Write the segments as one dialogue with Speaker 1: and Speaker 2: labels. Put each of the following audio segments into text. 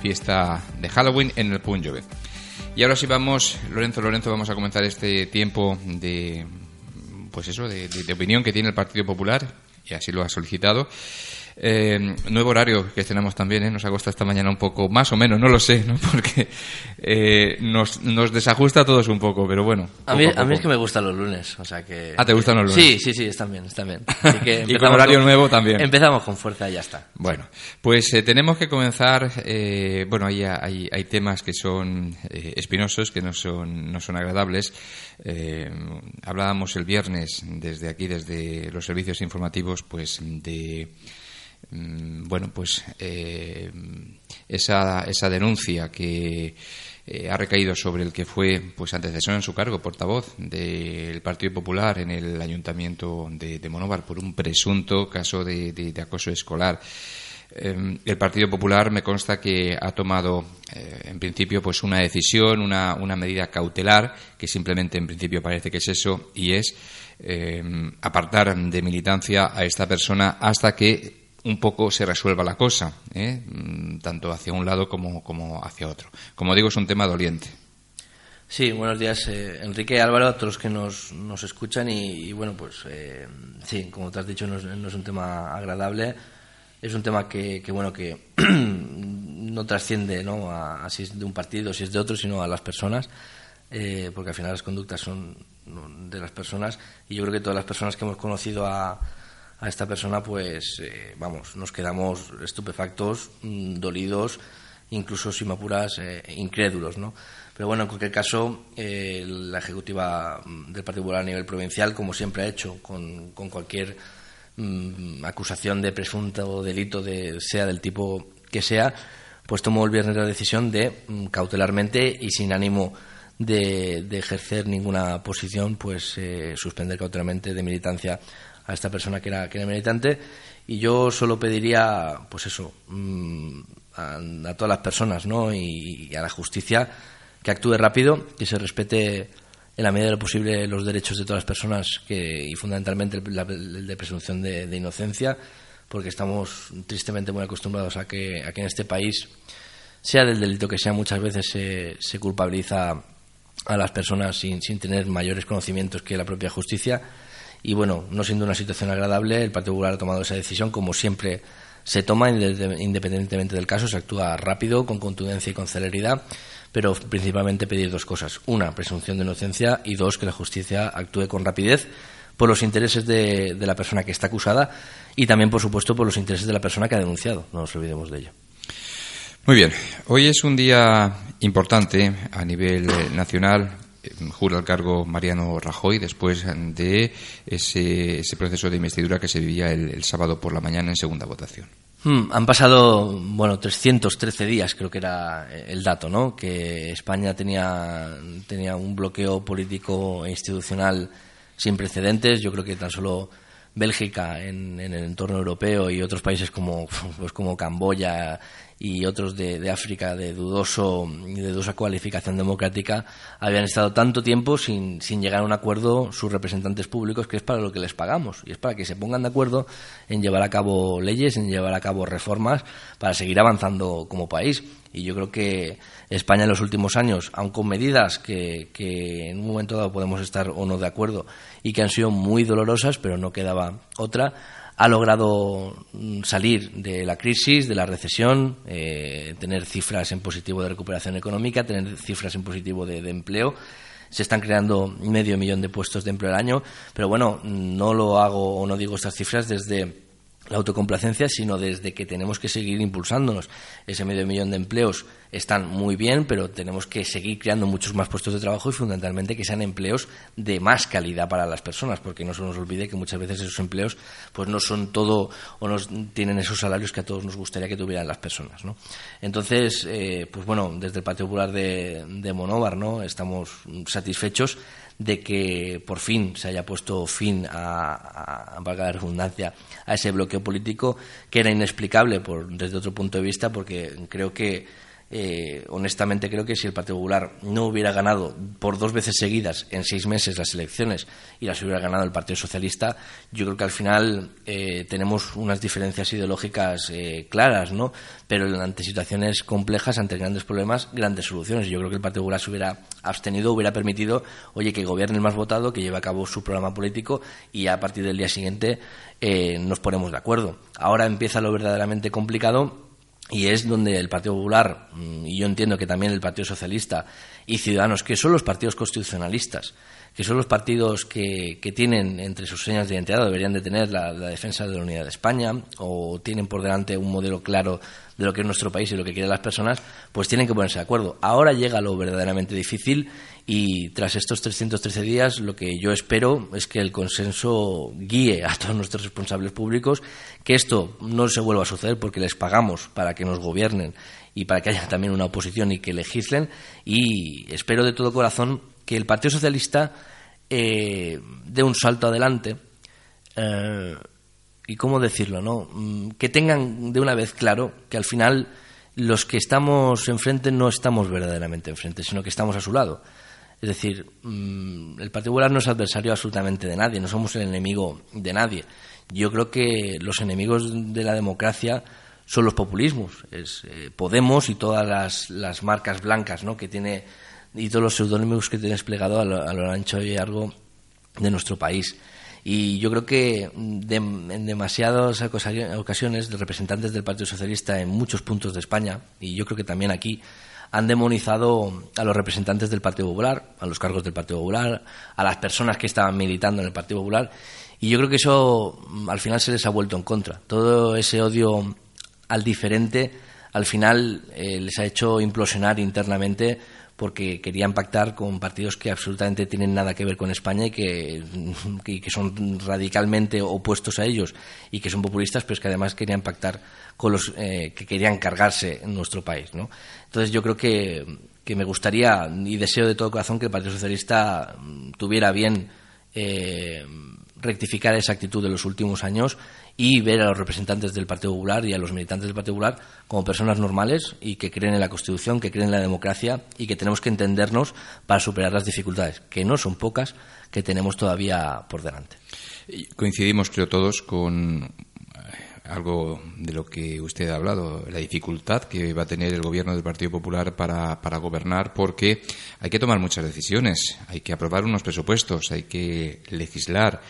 Speaker 1: Fiesta de Halloween en el Punjove. Y ahora sí vamos, Lorenzo, Lorenzo, vamos a comenzar este tiempo de, pues eso, de opinión que tiene el Partido Popular, y así lo ha solicitado, eh, nuevo horario que tenemos también, ¿eh? nos ha costado esta mañana un poco, más o menos, no lo sé, ¿no? porque eh, nos, nos desajusta a todos un poco, pero bueno.
Speaker 2: A mí, a, mí es que me gustan los lunes, o sea que...
Speaker 1: Ah, ¿te gustan los
Speaker 2: lunes? Sí, sí, sí, están bien, están bien.
Speaker 1: y con horario nuevo también.
Speaker 2: Empezamos con fuerza y ya está.
Speaker 1: Bueno, pues eh, tenemos que comenzar, eh, bueno, hay, hay, hay, temas que son espinosos, que no son, no son agradables. hablábamos el viernes desde aquí, desde los servicios informativos, pues de bueno, pues eh, esa, esa denuncia que eh, ha recaído sobre el que fue pues antecesor en su cargo, portavoz del Partido Popular en el Ayuntamiento de, de Monóvar por un presunto caso de, acoso escolar. Em, el Partido Popular me consta que ha tomado eh, en principio pues una decisión, una, una medida cautelar que simplemente en principio parece que es eso y es em, apartar de militancia a esta persona hasta que un poco se resuelva la cosa, ¿eh? mm, tanto hacia un lado como, como, hacia otro. Como digo, es un tema doliente.
Speaker 2: Sí, buenos días, eh, Enrique Álvaro, a todos los que nos, nos escuchan. Y, bueno, pues eh, sí, como te has dicho, no es, un tema agradable. Es un tema que, bueno, que no trasciende ¿no? A, si es de un partido, si es de otro, sino a las personas, porque al final las conductas son de las personas. Y yo creo que todas las personas que hemos conocido a a esta persona, pues, eh, vamos, nos quedamos estupefactos, mm, dolidos, incluso, si me apuras, eh, incrédulos, ¿no? Pero bueno, en cualquier caso, eh, la ejecutiva mm, del Partido Popular a nivel provincial, como siempre ha hecho con, cualquier mm, acusación de presunto delito, de, sea del tipo que sea, pues tomó el viernes la decisión de cautelarmente y sin ánimo de, ejercer ninguna posición, pues suspender cautelarmente de militancia a esta persona que era, que era militante. Y yo solo pediría, pues eso, mm, a, todas las personas ¿no? Y, a la justicia que actúe rápido, que se respete en la medida de lo posible los derechos de todas las personas que, y fundamentalmente el, de presunción de, inocencia, porque estamos tristemente muy acostumbrados a que, a en este país, sea del delito que sea, muchas veces se, se culpabiliza a las personas sin, sin tener mayores conocimientos que la propia justicia y bueno, no siendo una situación agradable, el Partido Popular ha tomado esa decisión, como siempre se toma, independientemente del caso, se actúa rápido, con contundencia y con celeridad, pero principalmente pedir dos cosas. Una, presunción de inocencia y dos, que la justicia actúe con rapidez por los intereses de, la persona que está acusada y también, por supuesto, por los intereses de la persona que ha denunciado. No nos olvidemos de ello.
Speaker 1: Muy bien. Hoy es un día importante a nivel nacional jura el cargo Mariano Rajoy después de ese, proceso de investidura que se vivía el, sábado por la mañana en segunda votación.
Speaker 2: Hmm, han pasado, bueno, 313 días, creo que era el dato, ¿no? Que España tenía, tenía un bloqueo político e institucional sin precedentes. Yo creo que tan solo Bélgica en, en, el entorno europeo y otros países como, pues como Camboya y otros de, África de dudoso de dudosa cualificación democrática habían estado tanto tiempo sin, sin llegar a un acuerdo sus representantes públicos que es para lo que les pagamos y es para que se pongan de acuerdo en llevar a cabo leyes, en llevar a cabo reformas para seguir avanzando como país. Y yo creo que España en los últimos años, aun con medidas que, que en un momento dado podemos estar o no de acuerdo y que han sido muy dolorosas, pero no quedaba otra, ha logrado mm, salir de la crisis, de la recesión, eh, tener cifras en positivo de recuperación económica, tener cifras en positivo de, empleo. Se están creando medio millón de puestos de empleo al año, pero bueno, no lo hago o no digo estas cifras desde la autocomplacencia, sino desde que tenemos que seguir impulsándonos. Ese medio millón de empleos están muy bien, pero tenemos que seguir creando muchos más puestos de trabajo y fundamentalmente que sean empleos de más calidad para las personas, porque no se nos olvide que muchas veces esos empleos pues no son todo o no tienen esos salarios que a todos nos gustaría que tuvieran las personas. ¿no? Entonces, eh, pues bueno, desde el Partido Popular de, de Monóvar ¿no? estamos satisfechos de que por fin se haya puesto fin a, a, valga redundancia, a ese bloqueo político que era inexplicable por, desde otro punto de vista porque creo que eh, honestamente creo que si el Partido Popular no hubiera ganado por dos veces seguidas en seis meses las elecciones y las hubiera ganado el Partido Socialista, yo creo que al final eh, tenemos unas diferencias ideológicas eh, claras, ¿no? Pero ante situaciones complejas, ante grandes problemas, grandes soluciones. Yo creo que el Partido Popular se hubiera abstenido, hubiera permitido, oye, que gobierne el más votado, que lleve a cabo su programa político y a partir del día siguiente nos ponemos de acuerdo. Ahora empieza lo verdaderamente complicado y es donde el Partido Popular, mm, y yo entiendo que también el Partido Socialista y Ciudadanos, que son los partidos constitucionalistas, que son los partidos que, que tienen entre sus señas de identidad, deberían de tener la, defensa de la unidad de España, o tienen por delante un modelo claro de lo que es nuestro país y lo que quieren las personas, pues tienen que ponerse de acuerdo. Ahora llega lo verdaderamente difícil y tras estos 313 días, lo que yo espero es que el consenso guíe a todos nuestros responsables públicos, que esto no se vuelva a suceder porque les pagamos para que nos gobiernen y para que haya también una oposición y que legislen. Y espero de todo corazón que el Partido Socialista eh, dé un salto adelante. Eh, y cómo decirlo, ¿no? Mm, que tengan de una vez claro que al final los que estamos enfrente no estamos verdaderamente enfrente, sino que estamos a su lado. Es decir, mm, el Partido Popular no es adversario absolutamente de nadie, no somos el enemigo de nadie. Yo creo que los enemigos de la democracia son los populismos. Eh, Podemos y todas las, marcas blancas ¿no? que tiene y todos los seudónimos que tiene desplegado a lo, a lo ancho y largo de nuestro país. Y yo creo que en demasiadas ocasiones representantes del Partido Socialista en muchos puntos de España, y yo creo que también aquí, han demonizado a los representantes del Partido Popular, a los cargos del Partido Popular, a las personas que estaban militando en el Partido Popular. Y yo creo que eso mm, al final se les ha vuelto en contra. Todo ese odio al diferente al final eh, les ha hecho implosionar internamente porque querían pactar con partidos que absolutamente tienen nada que ver con España y que, que, son radicalmente opuestos a ellos y que son populistas, pero es que además querían pactar con los eh, que querían cargarse en nuestro país. ¿no? Entonces yo creo que, que, me gustaría y deseo de todo corazón que el Partido Socialista mm, tuviera bien eh, rectificar esa actitud de los últimos años y ver a los representantes del Partido Popular y a los militantes del Partido Popular como personas normales y que creen en la Constitución, que creen en la democracia y que tenemos que entendernos para superar las dificultades, que no son pocas, que tenemos todavía por delante.
Speaker 1: Coincidimos, creo, todos con eh, algo de lo que usted ha hablado, la dificultad que va a tener el gobierno del Partido Popular para, para, gobernar, porque hay que tomar muchas decisiones, hay que aprobar unos presupuestos, hay que legislar,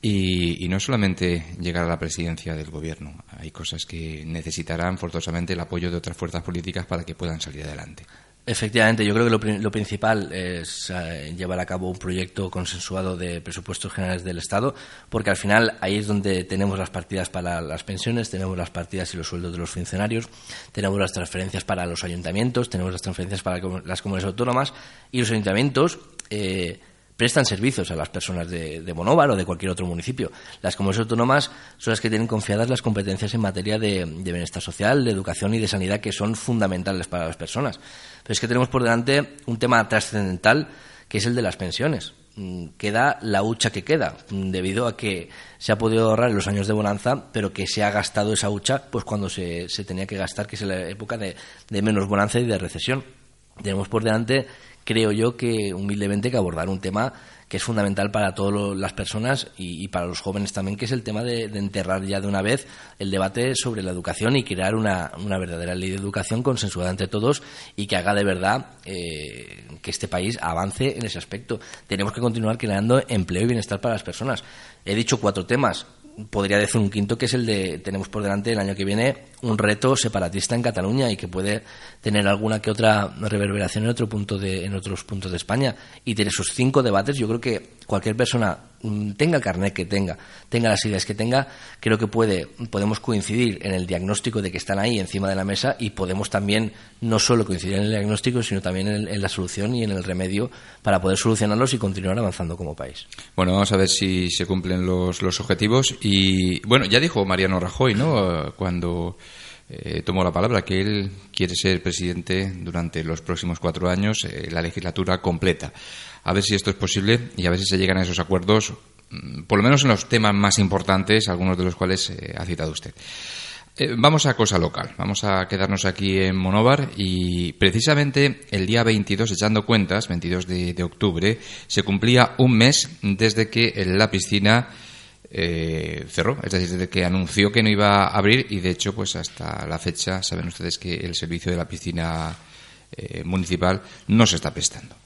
Speaker 1: y, no solamente llegar a la presidencia del gobierno, hay cosas que necesitarán forzosamente el apoyo de otras fuerzas políticas para que puedan salir adelante.
Speaker 2: Efectivamente, yo creo que lo, principal es eh, llevar a cabo un proyecto consensuado de presupuestos generales del Estado, porque al final ahí es donde tenemos las partidas para las pensiones, tenemos las partidas y los sueldos de los funcionarios, tenemos las transferencias para los ayuntamientos, tenemos las transferencias para las comunidades autónomas y los ayuntamientos. Eh, prestan servicios a las personas de, de o de cualquier otro municipio. Las comunidades autónomas son las que tienen confiadas las competencias en materia de, bienestar social, de educación y de sanidad que son fundamentales para las personas. Pero es que tenemos por delante un tema trascendental que es el de las pensiones. Mm, queda la hucha que queda, mm, debido a que se ha podido ahorrar en los años de bonanza, pero que se ha gastado esa hucha pues cuando se, tenía que gastar, que es la época de menos bonanza y de recesión. Tenemos por delante creo yo que humildemente que abordar un tema que es fundamental para todas las personas y, para los jóvenes también, que es el tema de, enterrar ya de una vez el debate sobre la educación y crear una, verdadera ley de educación consensuada entre todos y que haga de verdad eh, que este país avance en ese aspecto. Tenemos que continuar creando empleo y bienestar para las personas. He dicho cuatro temas podría decir un quinto que es el de tenemos por delante el año que viene un reto separatista en Cataluña y que puede tener alguna que otra reverberación en otro punto de en otros puntos de España. Y tener esos cinco debates yo creo que cualquier persona mm, tenga el carnet que tenga, tenga las ideas que tenga, creo que puede, podemos coincidir en el diagnóstico de que están ahí encima de la mesa y podemos también no solo coincidir en el diagnóstico, sino también en, la solución y en el remedio para poder solucionarlos y continuar avanzando como país.
Speaker 1: Bueno, vamos a ver si se cumplen los, los objetivos. Y bueno, ya dijo Mariano Rajoy, ¿no? Cuando eh, tomó la palabra que él quiere ser presidente durante los próximos cuatro años, eh, la legislatura completa. A ver si esto es posible y a ver si se llegan a esos acuerdos, mm, por lo menos en los temas más importantes, algunos de los cuales eh, ha citado usted. vamos a cosa local, vamos a quedarnos aquí en Monóvar y precisamente el día 22, echando cuentas, 22 de, de octubre, se cumplía un mes desde que la piscina eh, cerró, es decir, desde que anunció que no iba a abrir y de hecho, pues hasta la fecha saben ustedes que el servicio de la piscina eh, municipal no se está prestando.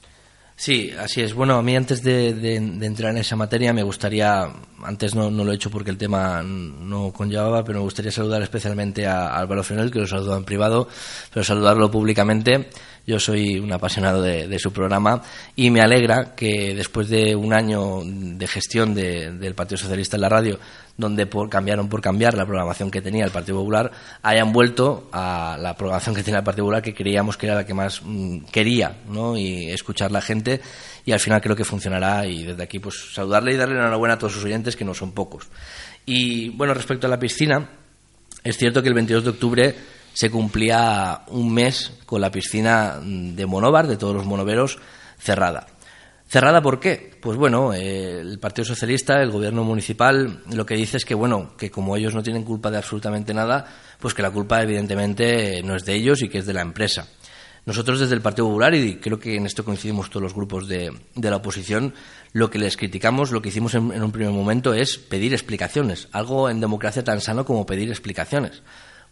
Speaker 2: Sí, así es. Bueno, a mí antes de, entrar en esa materia me gustaría, antes no, lo he hecho porque el tema no conllevaba, pero me gustaría saludar especialmente a, Álvaro Fenel, que lo saludó en privado, pero saludarlo públicamente yo soy un apasionado de, su programa y me alegra que después de un año de gestión del Partido Socialista en la radio, donde por, cambiaron por cambiar la programación que tenía el Partido Popular, hayan vuelto a la programación que tenía el Partido Popular, que creíamos que era la que más mm, quería, ¿no? Y escuchar la gente, y al final creo que funcionará. Y desde aquí, pues saludarle y darle enhorabuena a todos sus oyentes, que no son pocos. Y bueno, respecto a la piscina, es cierto que el 22 de octubre se cumplía un mes con la piscina de Monóvar, de todos los monoveros, cerrada. ¿Cerrada por qué? Pues bueno, eh, el Partido Socialista, el gobierno municipal, lo que dice es que, bueno, que como ellos no tienen culpa de absolutamente nada, pues que la culpa evidentemente no es de ellos y que es de la empresa. Nosotros desde el Partido Popular, y creo que en esto coincidimos todos los grupos de, la oposición, lo que les criticamos, lo que hicimos en un primer momento es pedir explicaciones, algo en democracia tan sano como pedir explicaciones.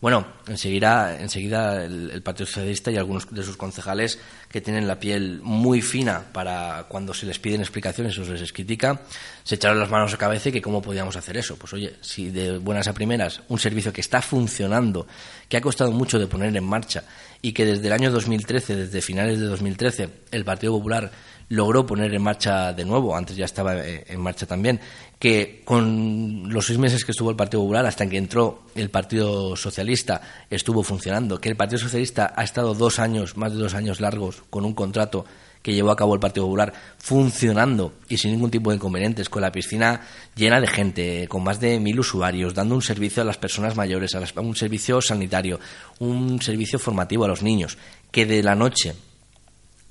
Speaker 2: Bueno, enseguida, enseguida el, Partido Socialista y algunos de sus concejales que tienen la piel muy fina para cuando se les piden explicaciones o se les critica, se echaron las manos a cabeza y que cómo podíamos hacer eso. Pues oye, si de buenas a primeras un servicio que está funcionando, que ha costado mucho de poner en marcha y que desde el año 2013, desde finales de 2013, el Partido Popular logró poner en marcha de nuevo, antes ya estaba eh, en marcha también, que con los seis meses que estuvo el Partido Popular hasta que entró el Partido Socialista estuvo funcionando, que el Partido Socialista ha estado dos años, más de dos años largos, con un contrato que llevó a cabo el Partido Popular funcionando y sin ningún tipo de inconvenientes, con la piscina llena de gente, con más de mil usuarios, dando un servicio a las personas mayores, a un servicio sanitario, un servicio formativo a los niños, que de la noche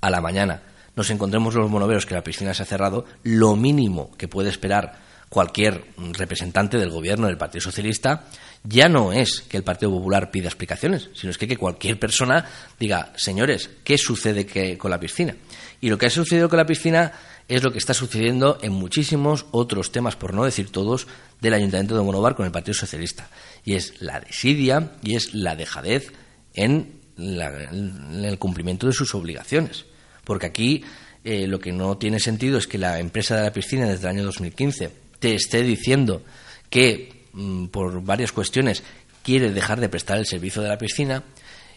Speaker 2: a la mañana nos encontremos los monoveros que la piscina se ha cerrado, lo mínimo que puede esperar cualquier representante del gobierno del Partido Socialista ya no es que el Partido Popular pida explicaciones, sino es que, cualquier persona diga, señores, ¿qué sucede con la piscina? Y lo que ha sucedido con la piscina es lo que está sucediendo en muchísimos otros temas, por no decir todos, del Ayuntamiento de Monovar con el Partido Socialista. Y es la desidia y es la dejadez en el cumplimiento de sus obligaciones. Porque aquí eh, lo que no tiene sentido es que la empresa de la piscina desde el año 2015 te esté diciendo que mm, por varias cuestiones quiere dejar de prestar el servicio de la piscina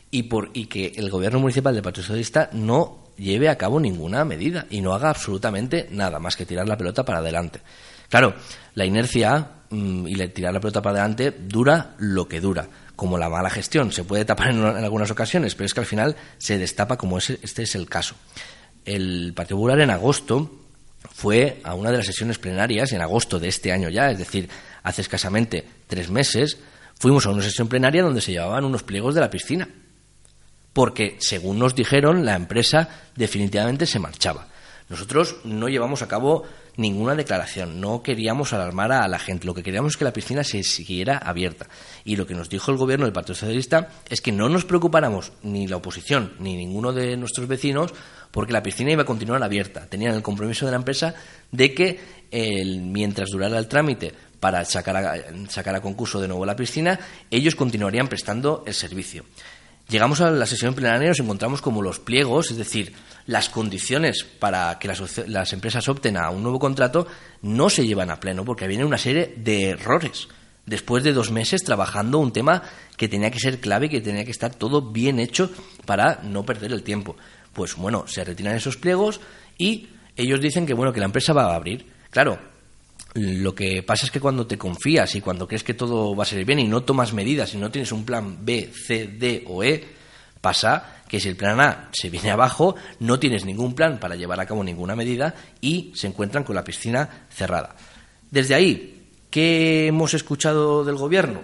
Speaker 2: y, por, y que el gobierno municipal del Partido no lleve a cabo ninguna medida y no haga absolutamente nada más que tirar la pelota para adelante. Claro, la inercia mm, y tirar la pelota para adelante dura lo que dura. Como la mala gestión se puede tapar en, algunas ocasiones, pero es que al final se destapa como este es el caso. El Partido en agosto fue a una de las sesiones plenarias, en agosto de este año ya, es decir, hace escasamente tres meses, fuimos a una sesión plenaria donde se llevaban unos pliegos de la piscina. Porque, según nos dijeron, la empresa definitivamente se marchaba. Nosotros no llevamos a cabo ninguna declaración, no queríamos alarmar a la gente, lo que queríamos es que la piscina se siguiera abierta. Y lo que nos dijo el gobierno del Partido Socialista es que no nos preocupáramos ni la oposición ni ninguno de nuestros vecinos porque la piscina iba a continuar abierta. Tenían el compromiso de la empresa de que mientras durara el trámite para sacar a, sacar a concurso de nuevo la piscina, ellos continuarían prestando el servicio. Llegamos a la sesión plenaria y nos encontramos como los pliegos, es decir, las condiciones para que las, empresas opten a un nuevo contrato no se llevan a pleno porque viene una serie de errores. Después de dos meses trabajando un tema que tenía que ser clave que tenía que estar todo bien hecho para no perder el tiempo. Pues bueno, se retiran esos pliegos y ellos dicen que, bueno, que la empresa va a abrir. Claro, lo que pasa es que cuando te confías y cuando crees que todo va a salir bien y no tomas medidas y no tienes un plan B, C, D o E, pasa que si el plan A se viene abajo, no tienes ningún plan para llevar a cabo ninguna medida y se encuentran con la piscina cerrada. Desde ahí, ¿qué hemos escuchado del gobierno?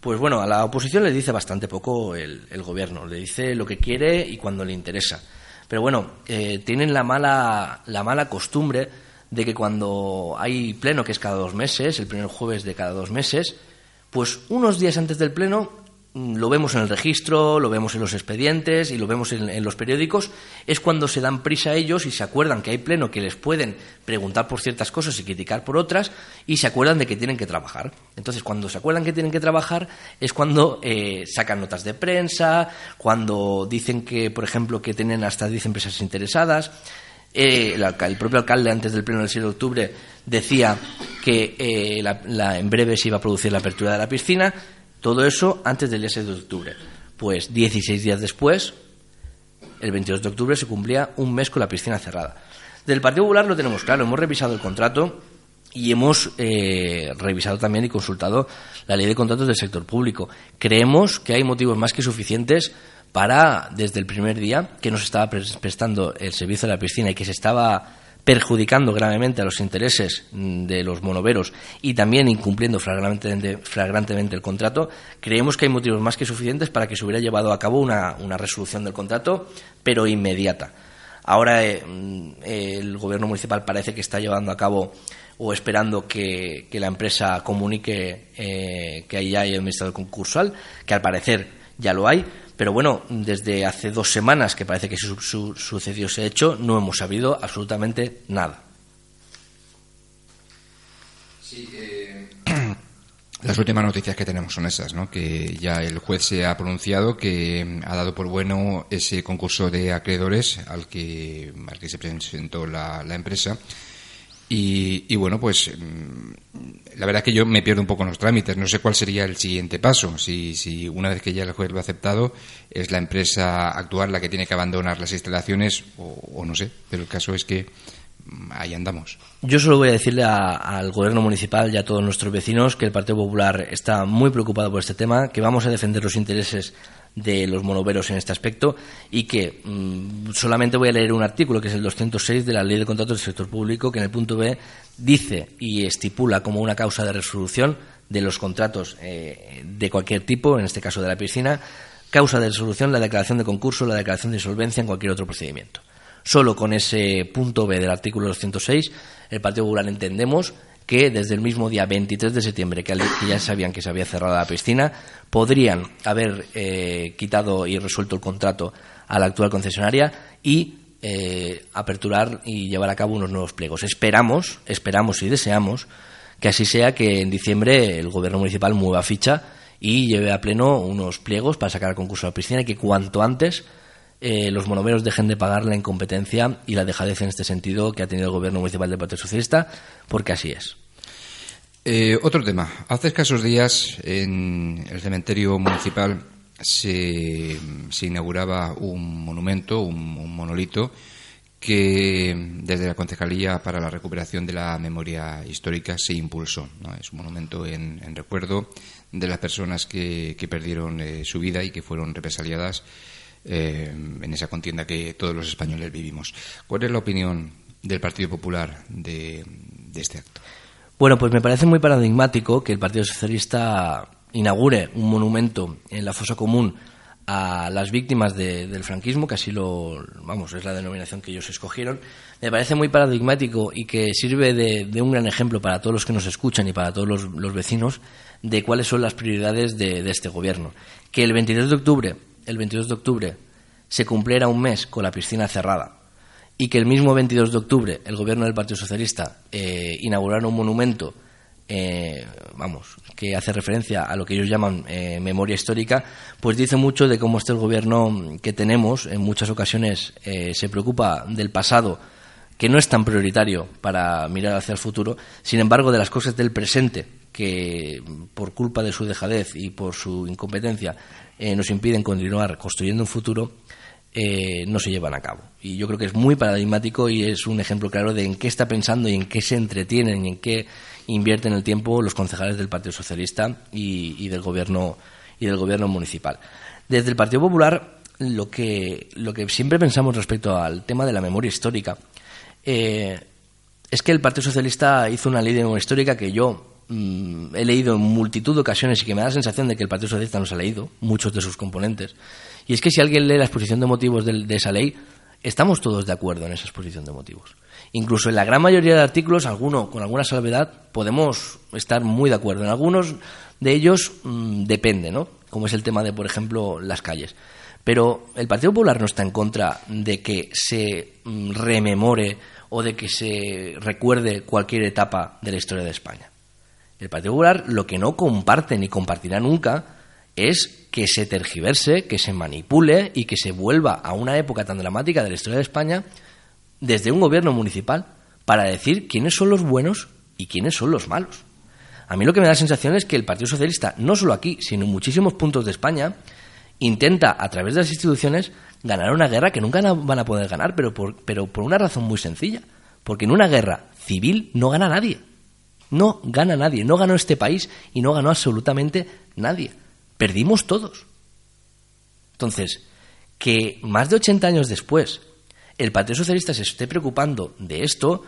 Speaker 2: Pues bueno, a la oposición le dice bastante poco el, gobierno, le dice lo que quiere y cuando le interesa. Pero bueno, eh, tienen la mala, la mala costumbre de que cuando hay pleno, que es cada dos meses, el primer jueves de cada dos meses, pues unos días antes del pleno Mm, lo vemos en el registro, lo vemos en los expedientes y lo vemos en, los periódicos, es cuando se dan prisa a ellos y se acuerdan que hay pleno que les pueden preguntar por ciertas cosas y criticar por otras y se acuerdan de que tienen que trabajar. Entonces, cuando se acuerdan que tienen que trabajar es cuando eh, sacan notas de prensa, cuando dicen que, por ejemplo, que tienen hasta 10 empresas interesadas. Eh, el, propio alcalde antes del pleno del 7 de octubre decía que eh, en breve se iba a producir la apertura de la piscina todo eso antes del día 6 de octubre. Pues 16 días después, el 22 de octubre, se cumplía un mes con la piscina cerrada. Del Partido Popular lo tenemos claro, hemos revisado el contrato y hemos eh, revisado también y consultado la ley de contratos del sector público. Creemos que hay motivos más que suficientes para, desde el primer día que nos estaba prestando el servicio de la piscina y que se estaba perjudicando gravemente a los intereses mm, de los monoveros y también incumpliendo flagrantemente, el contrato, creemos que hay motivos más que suficientes para que se hubiera llevado a cabo una, resolución del contrato, pero inmediata. Ahora eh, mm, el gobierno municipal parece que está llevando a cabo o esperando que, la empresa comunique eh, que ahí hay administrador concursal, que al parecer ya lo hay, pero bueno, desde hace dos semanas que parece que sucedió ese hecho, no hemos sabido absolutamente nada.
Speaker 1: Sí, eh, las últimas noticias que tenemos son esas, ¿no? Que ya el juez se ha pronunciado que ha dado por bueno ese concurso de acreedores al que, al que se presentó la, la empresa y, bueno, pues mm, la verdad que yo me pierdo un poco en los trámites. No sé cuál sería el siguiente paso. Si, si una vez que ya el juez lo ha aceptado, es la empresa actual la que tiene que abandonar las instalaciones o, no sé. Pero el caso es que mm, ahí andamos.
Speaker 2: Yo solo voy a decirle al gobierno municipal y a todos nuestros vecinos que el Partido Popular está muy preocupado por este tema, que vamos a defender los intereses de los monoveros en este aspecto y que mm, solamente voy a leer un artículo que es el 206 de la Ley de Contratos del Sector Público que en el punto B dice y estipula como una causa de resolución de los contratos eh, de cualquier tipo, en este caso de la piscina, causa de resolución la declaración de concurso, la declaración de insolvencia en cualquier otro procedimiento. Solo con ese punto B del artículo 206 el Partido Popular entendemos que desde el mismo día 23 de septiembre, que, ya sabían que se había cerrado la piscina, podrían haber eh, quitado y resuelto el contrato a la actual concesionaria y eh, aperturar y llevar a cabo unos nuevos pliegos. Esperamos, esperamos y deseamos que así sea que en diciembre el gobierno municipal mueva ficha y lleve a pleno unos pliegos para sacar el concurso a la piscina y que cuanto antes eh, los monomeros dejen de pagar la incompetencia y la dejadez en este sentido que ha tenido el gobierno municipal del Partido Socialista, porque así es.
Speaker 1: Eh, otro tema. Hace escasos días en el cementerio municipal se, inauguraba un monumento, un, monolito, que desde la Concejalía para la Recuperación de la Memoria Histórica se impulsó. Es un monumento en, recuerdo de las personas que, perdieron eh, su vida y que fueron represaliadas eh, en esa contienda que todos los españoles vivimos. ¿Cuál es la opinión del Partido Popular de, este acto?
Speaker 2: Bueno, pues me parece muy paradigmático que el Partido Socialista inaugure un monumento en la fosa común a las víctimas del franquismo, que así lo, vamos, es la denominación que ellos escogieron, me parece muy paradigmático y que sirve de, un gran ejemplo para todos los que nos escuchan y para todos los, vecinos de cuáles son las prioridades de, de, este gobierno. Que el 23 de octubre el 22 de octubre se cumpliera un mes con la piscina cerrada y que el mismo 22 de octubre el gobierno del Partido Socialista eh, inaugurara un monumento, eh, vamos, que hace referencia a lo que ellos llaman eh, memoria histórica, pues dice mucho de cómo este gobierno que tenemos en muchas ocasiones se preocupa del pasado que no es tan prioritario para mirar hacia el futuro, sin embargo, de las cosas del presente, que por culpa de su dejadez y por su incompetencia eh, nos impiden continuar construyendo un futuro, eh, no se llevan a cabo. Y yo creo que es muy paradigmático y es un ejemplo claro de en qué está pensando y en qué se entretienen y en qué invierten el tiempo los concejales del Partido Socialista y, del gobierno y del gobierno municipal. Desde el Partido Popular lo que lo que siempre pensamos respecto al tema de la memoria histórica eh, es que el Partido Socialista hizo una ley de memoria histórica que yo mm, he leído en multitud de ocasiones y que me da la sensación de que el Partido Socialista no se ha leído, muchos de sus componentes. Y es que si alguien lee la exposición de motivos de, esa ley, estamos todos de acuerdo en esa exposición de motivos. Incluso en la gran mayoría de artículos, alguno con alguna salvedad, podemos estar muy de acuerdo. En algunos de ellos mm, depende, ¿no? Como es el tema de, por ejemplo, las calles. Pero el Partido Popular no está en contra de que se mm, rememore o de que se recuerde cualquier etapa de la historia de España. El Partido Popular lo que no comparte ni compartirá nunca es que se tergiverse, que se manipule y que se vuelva a una época tan dramática de la historia de España desde un gobierno municipal para decir quiénes son los buenos y quiénes son los malos. A mí lo que me da la sensación es que el Partido Socialista, no solo aquí, sino en muchísimos puntos de España, intenta, a través de las instituciones, ganar una guerra que nunca van a poder ganar, pero por, pero por una razón muy sencilla. Porque en una guerra civil no gana nadie. No gana nadie. No ganó este país y no ganó absolutamente nadie. Perdimos todos. Entonces, que más de 80 años después el Partido Socialista se esté preocupando de esto,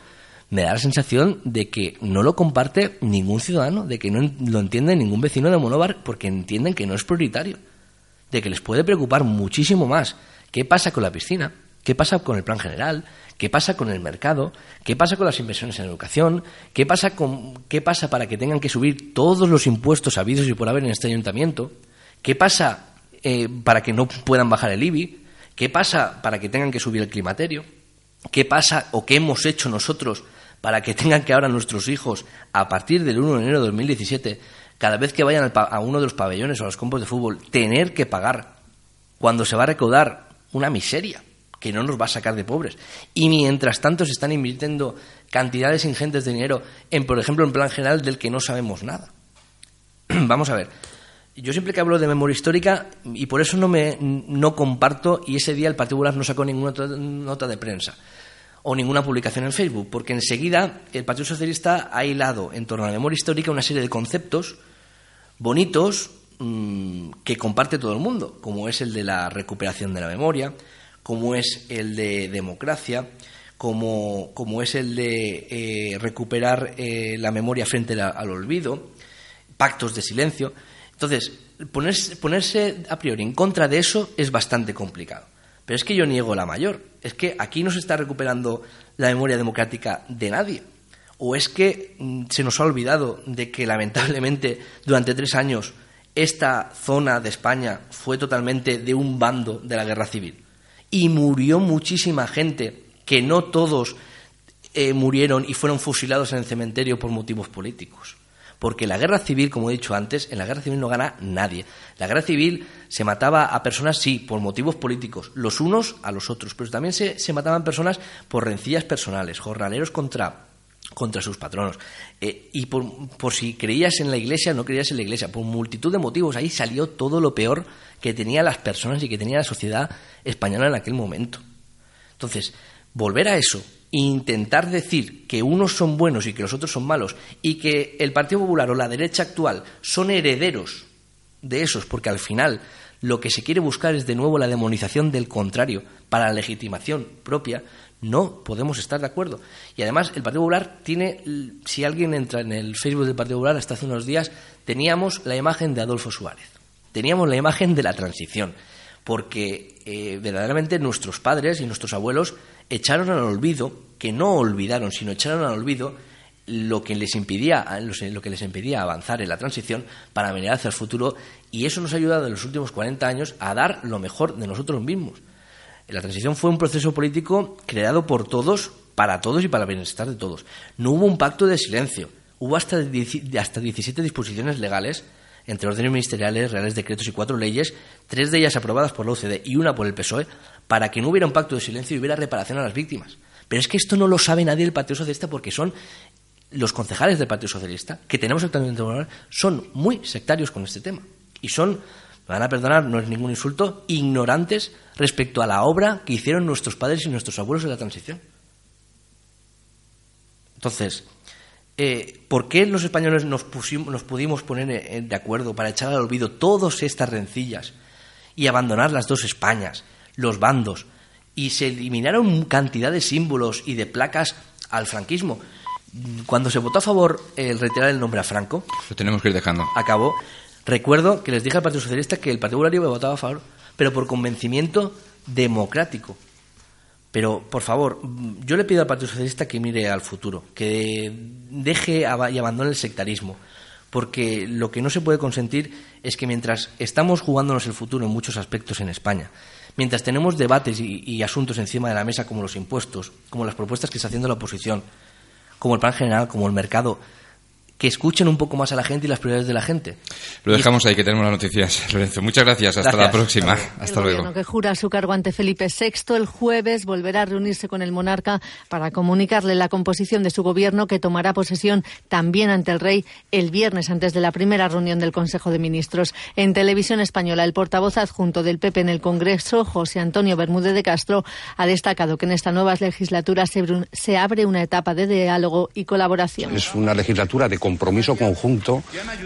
Speaker 2: me da la sensación de que no lo comparte ningún ciudadano, de que no lo entiende ningún vecino de Monóvar porque entienden que no es prioritario, de que les puede preocupar muchísimo más qué pasa con la piscina, qué pasa con el plan general, qué pasa con el mercado, qué pasa con las inversiones en educación, qué pasa, con, qué pasa para que tengan que subir todos los impuestos habidos y por haber en este ayuntamiento, qué pasa eh, para que no puedan bajar el IBI, qué pasa para que tengan que subir el climaterio, qué pasa o qué hemos hecho nosotros para que tengan que ahora nuestros hijos, a partir del 1 de enero de 2017, cada vez que vayan a uno de los pabellones o a los campos de fútbol, tener que pagar cuando se va a recaudar una miseria que no nos va a sacar de pobres. Y mientras tanto se están invirtiendo cantidades ingentes de dinero en, por ejemplo, en plan general del que no sabemos nada. Vamos a ver. Yo siempre que hablo de memoria histórica, y por eso no, me, no comparto, y ese día el Partido Popular no sacó ninguna nota de prensa o ninguna publicación en Facebook, porque enseguida el Partido Socialista ha hilado en torno a la memoria histórica una serie de conceptos bonitos mm, que comparte todo el mundo, como es el de la recuperación de la memoria, como es el de democracia, como, es el de eh, recuperar eh, la memoria frente al olvido, pactos de silencio. Entonces, ponerse, ponerse a priori en contra de eso es bastante complicado. Pero es que yo niego la mayor. Es que aquí no se está recuperando la memoria democrática de nadie. ¿O es que mm, se nos ha olvidado de que lamentablemente durante tres años esta zona de España fue totalmente de un bando de la guerra civil? Y murió muchísima gente, que no todos eh, murieron y fueron fusilados en el cementerio por motivos políticos. Porque la guerra civil, como he dicho antes, en la guerra civil no gana nadie. La guerra civil se mataba a personas, sí, por motivos políticos, los unos a los otros, pero también se, se mataban personas por rencillas personales, jornaleros contra contra sus patronos. Eh, y por, por, si creías en la iglesia no creías en la iglesia, por multitud de motivos, ahí salió todo lo peor que tenían las personas y que tenía la sociedad española en aquel momento. Entonces, volver a eso intentar decir que unos son buenos y que los otros son malos y que el Partido Popular o la derecha actual son herederos de esos, porque al final lo que se quiere buscar es de nuevo la demonización del contrario para la legitimación propia, no podemos estar de acuerdo. Y además, el Partido Popular tiene, si alguien entra en el Facebook del Partido Popular, hasta hace unos días, teníamos la imagen de Adolfo Suárez, teníamos la imagen de la transición, porque eh, verdaderamente nuestros padres y nuestros abuelos echaron al olvido, que no olvidaron, sino echaron al olvido lo que les impedía, lo que les impedía avanzar en la transición para venir hacia el futuro, y eso nos ha ayudado en los últimos 40 años a dar lo mejor de nosotros mismos. La transición fue un proceso político creado por todos, para todos y para el bienestar de todos. No hubo un pacto de silencio. Hubo hasta, hasta 17 disposiciones legales, entre órdenes ministeriales, reales decretos y cuatro leyes, tres de ellas aprobadas por la OCDE y una por el PSOE, para que no hubiera un pacto de silencio y hubiera reparación a las víctimas. Pero es que esto no lo sabe nadie del Partido Socialista porque son los concejales del Partido Socialista, que tenemos actualmente son muy sectarios con este tema. Y son me van a perdonar, no es ningún insulto, ignorantes respecto a la obra que hicieron nuestros padres y nuestros abuelos en la transición. Entonces, eh, ¿por qué los españoles nos, nos pudimos poner de acuerdo para echar al olvido todas estas rencillas y abandonar las dos Españas, los bandos, y se eliminaron cantidad de símbolos y de placas al franquismo? Cuando se votó a favor el retirar el nombre a Franco,
Speaker 1: lo tenemos que ir dejando.
Speaker 2: Acabó. Recuerdo que les dije al Partido Socialista que el Partido Popular iba votaba a favor, pero por convencimiento democrático. Pero, por favor, yo le pido al Partido Socialista que mire al futuro, que deje y abandone el sectarismo, porque lo que no se puede consentir es que mientras estamos jugándonos el futuro en muchos aspectos en España, mientras tenemos debates y, y asuntos encima de la mesa como los impuestos, como las propuestas que está haciendo la oposición, como el plan general, como el mercado, que escuchen un poco más a la gente y las prioridades de la gente.
Speaker 1: Lo dejamos ahí, que tenemos las noticias, Lorenzo. Muchas gracias. Hasta la próxima. Hasta, luego.
Speaker 3: El que jura su cargo ante Felipe VI el jueves volverá a reunirse con el monarca para comunicarle la composición de su gobierno que tomará posesión también ante el rey el viernes antes de la primera reunión del Consejo de Ministros. En televisión española, el portavoz adjunto del PP en el Congreso, José Antonio Bermúdez de Castro, ha destacado que en esta nueva legislatura se abre una etapa de diálogo y colaboración.
Speaker 4: Es una legislatura de compromiso conjunto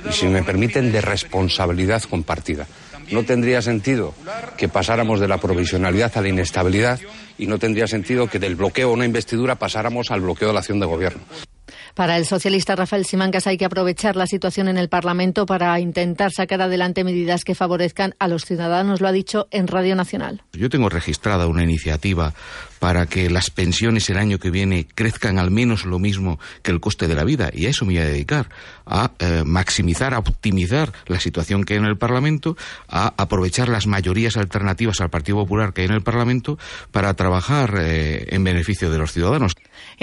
Speaker 4: y, si me permiten, de responsabilidad compartida. No tendría sentido que pasáramos de la provisionalidad a la inestabilidad y no tendría sentido que del bloqueo a una investidura pasáramos al bloqueo de la acción de gobierno.
Speaker 3: Para el socialista Rafael Simancas hay que aprovechar la situación en el Parlamento para intentar sacar adelante medidas que favorezcan a los ciudadanos, lo ha dicho en Radio Nacional.
Speaker 5: Yo tengo registrada una iniciativa para que las pensiones el año que viene crezcan al menos lo mismo que el coste de la vida y a eso me voy a dedicar, a eh, maximizar, a optimizar la situación que hay en el Parlamento, a aprovechar las mayorías alternativas al Partido Popular que hay en el Parlamento para trabajar eh, en beneficio de los ciudadanos.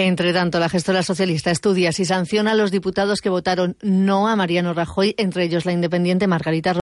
Speaker 3: Entre tanto, la gestora socialista estudia si sanciona a los diputados que votaron no a Mariano Rajoy, entre ellos la independiente Margarita